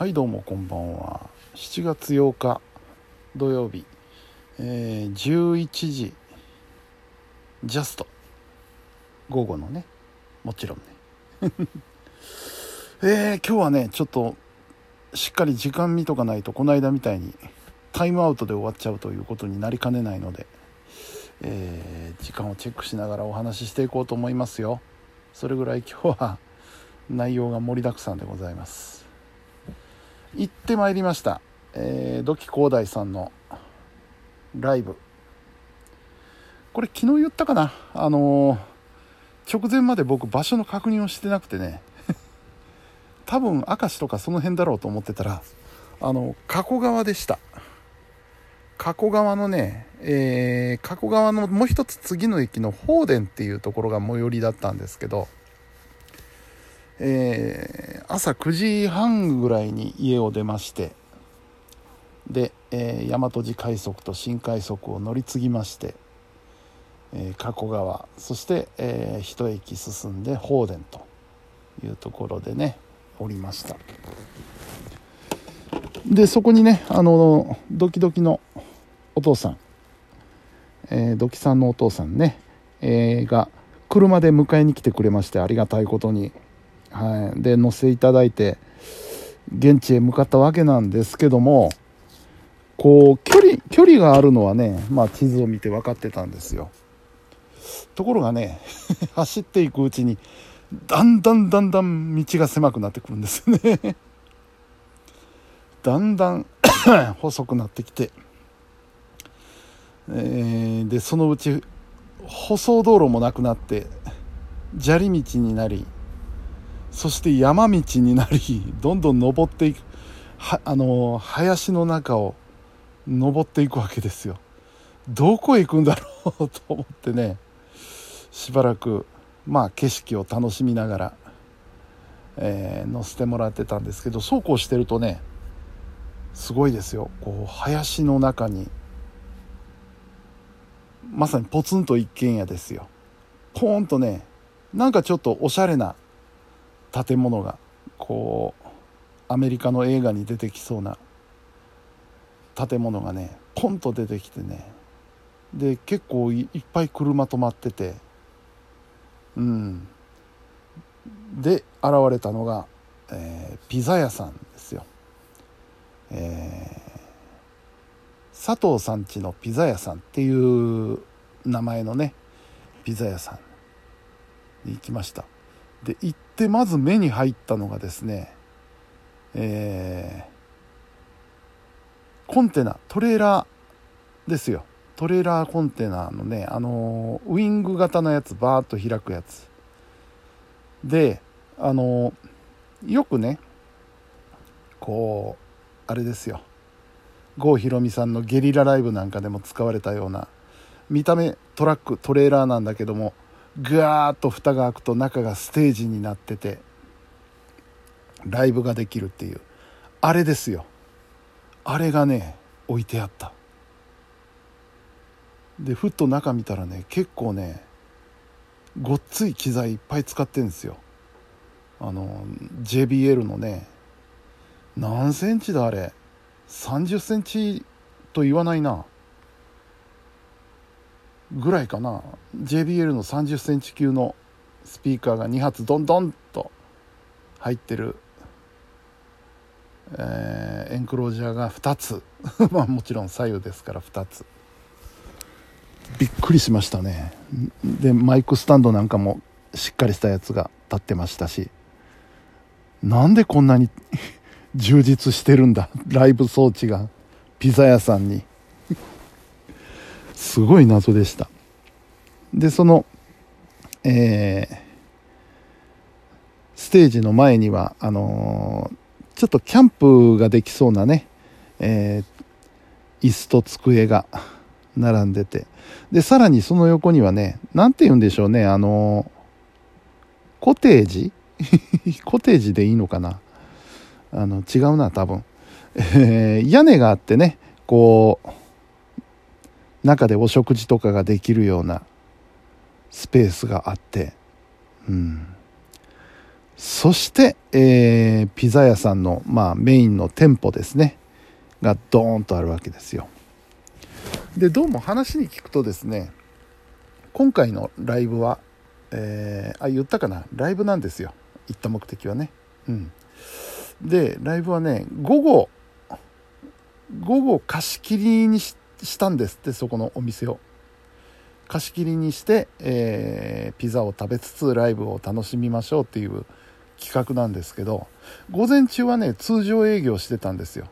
はいどうもこんばんは。7月8日土曜日、えー、11時ジャスト。午後のねもちろんね。えー、今日はねちょっとしっかり時間見とかないとこの間みたいにタイムアウトで終わっちゃうということになりかねないので、えー、時間をチェックしながらお話ししていこうと思いますよ。それぐらい今日は内容が盛りだくさんでございます。行ってまいりました、えー、土器広大さんのライブ。これ昨日言ったかな？あのー、直前まで僕場所の確認をしてなくてね。多分明石とかその辺だろうと思ってたらあの加古川でした。加古川のね、えー、加古川のもう一つ次の駅の法殿っていうところが最寄りだったんですけどえー、朝9時半ぐらいに家を出ましてで、えー、大和路快速と新快速を乗り継ぎまして、えー、加古川そして、えー、一駅進んで法殿というところでね降りましたでそこにねあのドキドキのお父さん、えー、ドキさんのお父さんね、えー、が車で迎えに来てくれましてありがたいことに。はい、で乗せていただいて現地へ向かったわけなんですけどもこう距離距離があるのはね、まあ、地図を見て分かってたんですよ。ところがね 走っていくうちにだんだんだんだん道が狭くなってくるんですね。だんだん 細くなってきて、えー、でそのうち舗装道路もなくなって砂利道になりそして山道になり どんどん登っていく。はあの林の中を登っていくわけですよ。どこへ行くんだろうと思ってねしばらくまあ景色を楽しみながら、えー、乗せてもらってたんですけどそうこうしてるとねすごいですよ。こう林の中にまさにポツンと一軒家ですよ。ポーンとねなんかちょっとおしゃれな建物がこうアメリカの映画に出てきそうな建物がねポンと出てきてね。で結構いっぱい車止まってて。うん。で現れたのが、えー、ピザ屋さんですよ、えー、佐藤さんちのピザ屋さんっていう名前のねピザ屋さんに行きました。で行ってまず目に入ったのがですねえー、コンテナトレーラーですよ。トレーラーコンテナのねあのウイング型のやつバーッと開くやつ。であのよくねこうあれですよ。郷ひろみさんのゲリラライブなんかでも使われたような見た目トラックトレーラーなんだけどもぐわーっと蓋が開くと中がステージになっててライブができるっていう。あれですよ。あれがね置いてあった。でふっと中見たらね結構ねごっつい機材いっぱい使ってるんですよ。あの JBL のね何センチだあれ。30センチと言わないな。ぐらいかな。JBL の30センチ級のスピーカーが2発ドンドンと入ってる、えー、エンクロージャーが2つ。まあもちろん左右ですから2つ。びっくりしましたね。でマイクスタンドなんかもしっかりしたやつが立ってましたし。なんでこんなに 充実してるんだ。ライブ装置が。ピザ屋さんに。すごい謎でした。で、その、えー、ステージの前には、あのー、ちょっとキャンプができそうなね、えー、椅子と机が並んでて、で、さらにその横にはね、なんて言うんでしょうね、あの、コテージ？コテージでいいのかな？あの、違うな、多分。えー、屋根があってね、こう、中でお食事とかができるようなスペースがあって、うん、そして、えーピザ屋さんの、まあ、メインの店舗ですね。がドーンとあるわけですよ。でどうも話に聞くとですね今回のライブは、えーあ言ったかな？ライブなんですよ。行った目的はね。うん。でライブはね午後午後貸し切りにししたんですってそこのお店を。貸し切りにして、えーピザを食べつつライブを楽しみましょうっていう企画なんですけど午前中はね通常営業してたんですよ。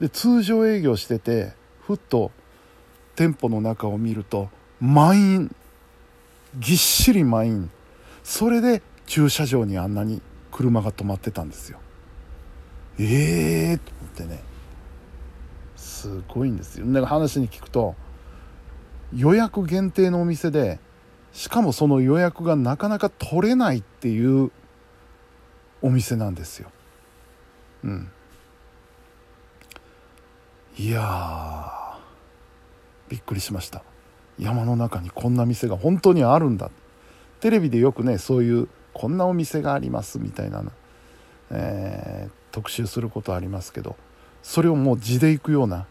で通常営業しててふっと店舗の中を見ると満員。ぎっしり満員。それで駐車場にあんなに車が止まってたんですよ。ええー、と思ってね。すごいんですよ。なんか話に聞くと予約限定のお店でしかもその予約がなかなか取れないっていうお店なんですよ。うん。いやびっくりしました。山の中にこんな店が本当にあるんだ。テレビでよくねそういうこんなお店がありますみたいな、えー特集することありますけど。それをもう地で行くような。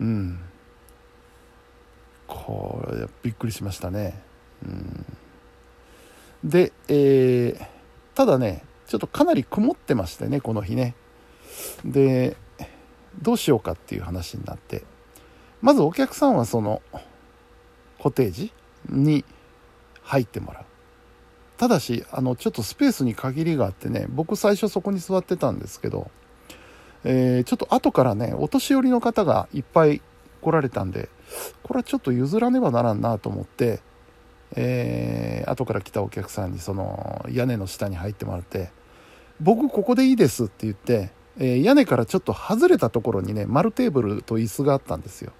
うん。これびっくりしましたね、うん、で、えーただねちょっとかなり曇ってましてねこの日ね。でどうしようかっていう話になって。まずお客さんはそのコテージに入ってもらう。ただしあのちょっとスペースに限りがあってね僕最初そこに座ってたんですけど、えーちょっと後からねお年寄りの方がいっぱい来られたんでこれはちょっと譲らねばならんなと思って、えー後から来たお客さんにその屋根の下に入ってもらって「僕ここでいいです」って言って、えー屋根からちょっと外れたところにね丸テーブルと椅子があったんですよ。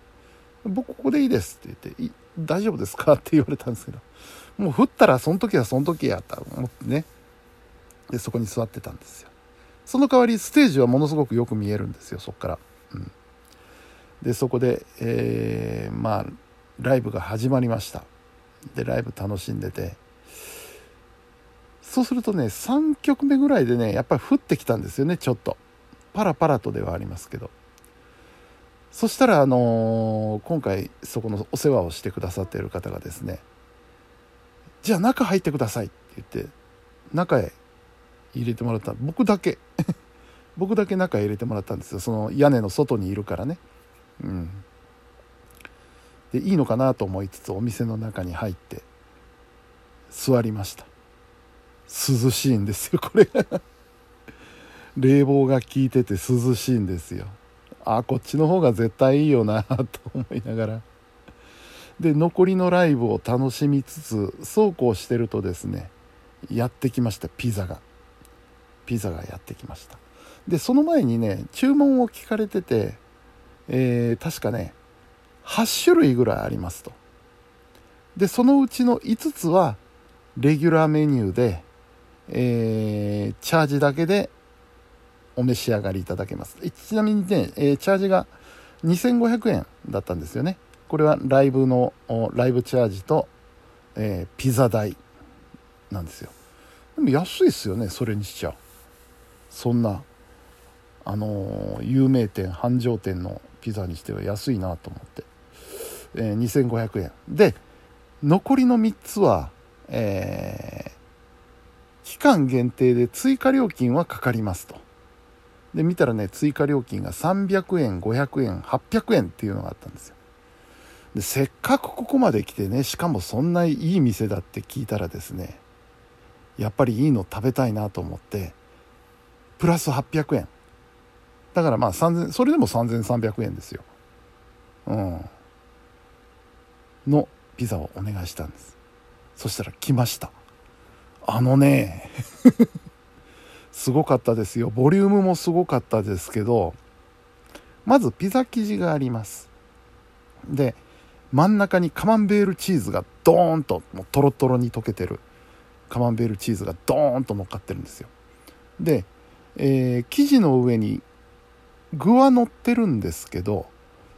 僕ここでいいですって言って「大丈夫ですか?」って言われたんですけどもう降ったらその時はその時やったと思ってねでそこに座ってたんですよその代わりステージはものすごくよく見えるんですよそこから、うん、でそこで、えーまあライブが始まりました。でライブ楽しんでて。そうするとね3曲目ぐらいでねやっぱり降ってきたんですよねちょっと。パラパラとではありますけど。そしたらあのー今回そこのお世話をしてくださっている方がですねじゃあ中入ってくださいって言って中へ入れてもらった。僕だけ。僕だけ中へ入れてもらったんですよ。その屋根の外にいるからね。うん。でいいのかなと思いつつお店の中に入って座りました。涼しいんですよこれ。冷房が効いてて涼しいんですよ。あこっちの方が絶対いいよなと思いながら。で残りのライブを楽しみつつそうこうしてるとですねやってきましたピザが。ピザがやってきました。でその前にね注文を聞かれてて、えー確かね8種類ぐらいありますと。でそのうちの5つはレギュラーメニューで、えーチャージだけでお召し上がりいただけます。ちなみにね、えーチャージが2500円だったんですよね。これはライブのライブチャージと、えーピザ代なんですよ。でも安いですよねそれにしちゃ。うそんなあの有名店繁盛店のピザにしては安いなと思って、えー2500円。で残りの3つは、えー期間限定で追加料金はかかりますと。で見たらね追加料金が300円500円800円っていうのがあったんですよ。でせっかくここまで来てねしかもそんないい店だって聞いたらですねやっぱりいいの食べたいなと思ってプラス800円。だからまあ3000それでも3300円ですよ。うん。のピザをお願いしたんです。そしたら来ました。あのね すごかったですよ。ボリュームもすごかったですけどまずピザ生地があります。で真ん中にカマンベールチーズがドーンともうトロトロに溶けてる。カマンベールチーズがドーンと乗っかってるんですよ。で、えー生地の上に具は乗ってるんですけど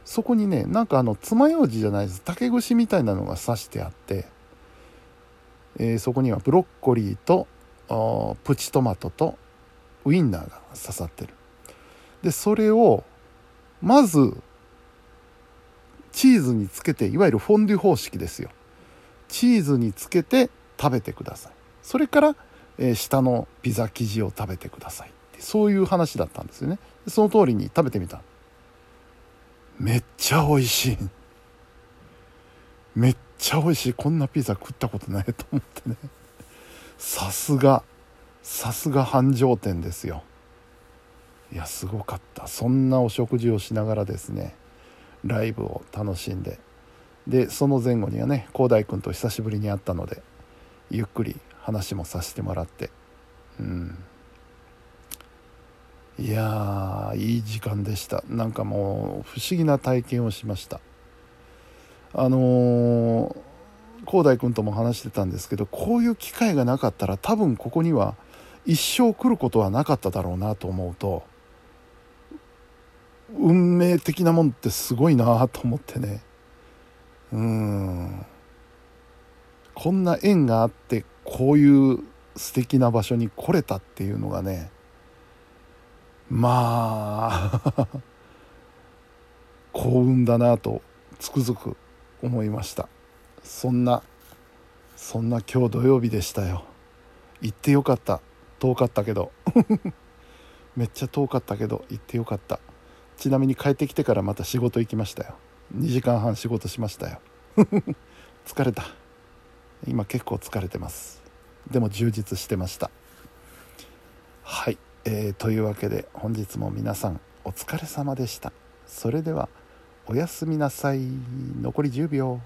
そこにねなんかあの爪楊枝じゃないです。竹串みたいなのが刺してあって、えーそこにはブロッコリーと、プチトマトとウインナーが刺さってる。でそれをまずチーズにつけていわゆるフォンデュ方式ですよ。チーズにつけて食べてください。それから、えー、下のピザ生地を食べてください。そういう話だったんですよね。その通りに食べてみた。めっちゃ美味しい。めっちゃ美味しい。こんなピザ食ったことないと思ってね。さすが。さすが繁盛店ですよ。いやすごかった。そんなお食事をしながらですね。ライブを楽しんで。でその前後にはね広大君と久しぶりに会ったのでゆっくり話もさせてもらって。うん。いやいい時間でした。なんかもう不思議な体験をしました。あの広大君とも話してたんですけどこういう機会がなかったら多分ここには一生来ることはなかっただろうなと思うと運命的なもんってすごいなと思ってね。うん。こんな縁があってこういう素敵な場所に来れたっていうのがねまあ幸運だなとつくづく思いました。そんなそんな今日土曜日でしたよ。行ってよかった。遠かったけど。めっちゃ遠かったけど行ってよかった。ちなみに帰ってきてからまた仕事行きましたよ。2時間半仕事しましたよ。疲れた。今結構疲れてます。でも充実してました。はい。えー、というわけで本日も皆さんお疲れ様でした。それではおやすみなさい。残り10秒。